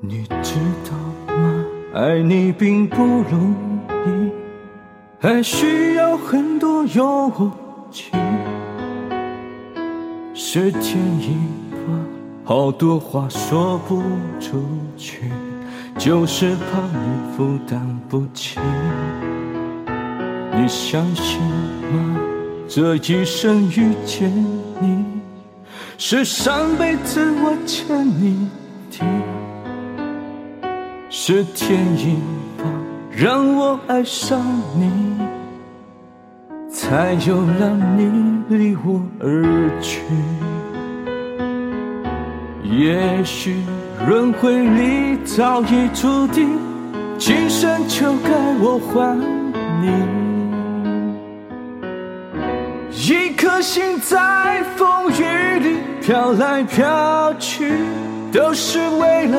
你知道吗爱你并不容易，还需要很多勇气。时间一过，好多话说不出去，就是怕你负担不起。你相信吗？这一生遇见你，是上辈子我欠你是天意吧，让我爱上你，才有让你离我而去。也许轮回里早已注定，今生就该我还你。一颗心在风雨里飘来飘去，都是为了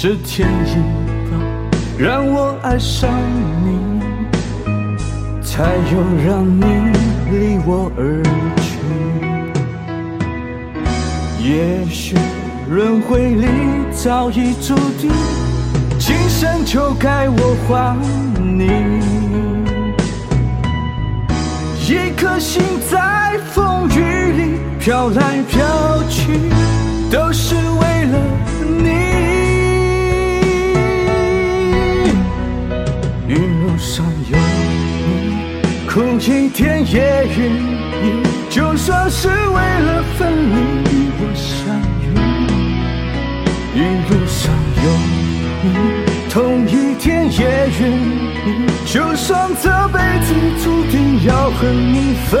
是天意吧，让我爱上你，才又让你离我而去。也许。轮回里早已注定，今生就该我还你。一颗心在风雨里飘来飘去，都是为了你。上有你，苦一点也愿意，就算是为了分离与我相遇。一路上有你，痛一点也愿意。就算这辈子注定要和你分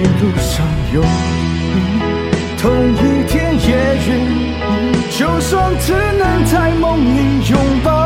一路上有你。同一天也愿意，就算只能在梦里拥抱。